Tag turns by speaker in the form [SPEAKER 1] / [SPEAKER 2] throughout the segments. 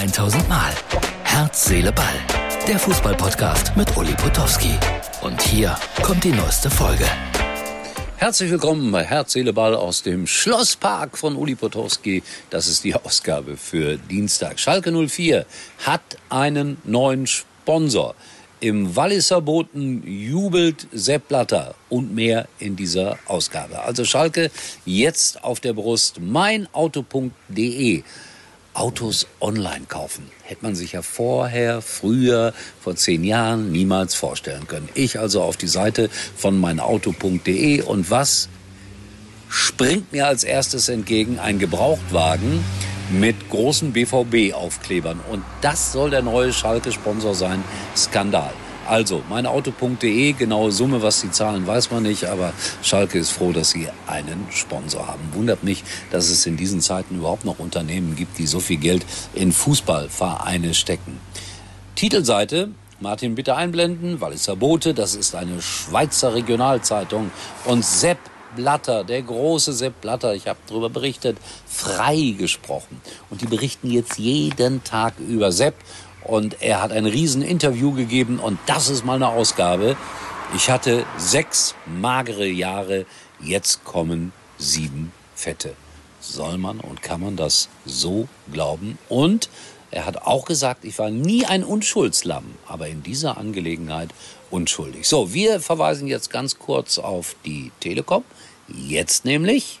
[SPEAKER 1] 1000 Mal. Herz, Seele, Ball. Der Fußballpodcast mit Uli Potowski. Und hier kommt die neueste Folge.
[SPEAKER 2] Herzlich willkommen bei Herz, Seele, Ball aus dem Schlosspark von Uli Potowski. Das ist die Ausgabe für Dienstag. Schalke 04 hat einen neuen Sponsor. Im Walliser Boten jubelt Sepp Blatter und mehr in dieser Ausgabe. Also Schalke jetzt auf der Brust meinauto.de. Autos online kaufen. Hätte man sich ja vorher, früher, vor zehn Jahren niemals vorstellen können. Ich also auf die Seite von meinauto.de und was springt mir als erstes entgegen? Ein Gebrauchtwagen mit großen BVB-Aufklebern. Und das soll der neue Schalke-Sponsor sein. Skandal. Also, meinauto.de, genaue Summe, was sie zahlen, weiß man nicht, aber Schalke ist froh, dass sie einen Sponsor haben. Wundert mich, dass es in diesen Zeiten überhaupt noch Unternehmen gibt, die so viel Geld in Fußballvereine stecken. Titelseite, Martin bitte einblenden, Walliser Bote, das ist eine Schweizer Regionalzeitung. Und Sepp Blatter, der große Sepp Blatter, ich habe darüber berichtet, frei gesprochen. Und die berichten jetzt jeden Tag über Sepp. Und er hat ein Rieseninterview gegeben und das ist mal eine Ausgabe. Ich hatte sechs magere Jahre, jetzt kommen sieben fette. Soll man und kann man das so glauben? Und er hat auch gesagt, ich war nie ein Unschuldslamm, aber in dieser Angelegenheit unschuldig. So, wir verweisen jetzt ganz kurz auf die Telekom. Jetzt nämlich.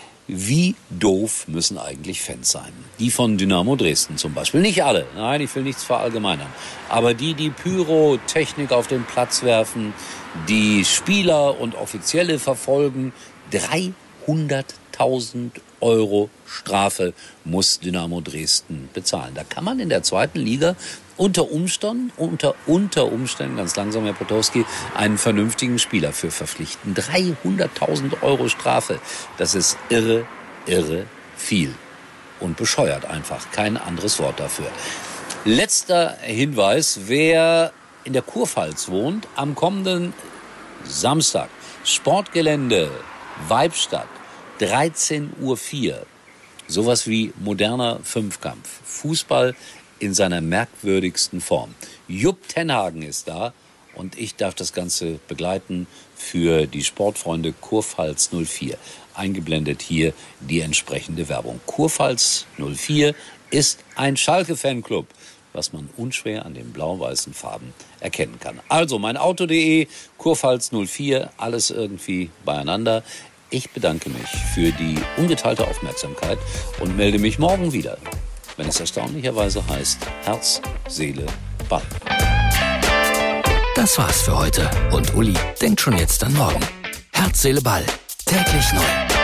[SPEAKER 2] Wie doof müssen eigentlich Fans sein? Die von Dynamo Dresden zum Beispiel. Nicht alle. Nein, ich will nichts verallgemeinern. Aber die, die Pyrotechnik auf den Platz werfen, die Spieler und Offizielle verfolgen, 300.000 Euro Strafe muss Dynamo Dresden bezahlen. Da kann man in der zweiten Liga unter Umständen, unter, unter Umständen, ganz langsam, Herr Potowski, einen vernünftigen Spieler für verpflichten. 300.000 Euro Strafe. Das ist irre, irre viel. Und bescheuert einfach. Kein anderes Wort dafür. Letzter Hinweis. Wer in der Kurpfalz wohnt, am kommenden Samstag, Sportgelände, Weibstadt, 13.04 Uhr. Sowas wie moderner Fünfkampf. Fußball in seiner merkwürdigsten Form. Jupp Tenhagen ist da und ich darf das Ganze begleiten für die Sportfreunde Kurpfalz 04. Eingeblendet hier die entsprechende Werbung. Kurpfalz 04 ist ein Schalke-Fanclub, was man unschwer an den blau-weißen Farben erkennen kann. Also mein Auto.de, Kurpfalz 04, alles irgendwie beieinander. Ich bedanke mich für die ungeteilte Aufmerksamkeit und melde mich morgen wieder wenn es erstaunlicherweise heißt Herz, Seele, Ball.
[SPEAKER 1] Das war's für heute und Uli denkt schon jetzt an morgen. Herz, Seele, Ball. Täglich neu.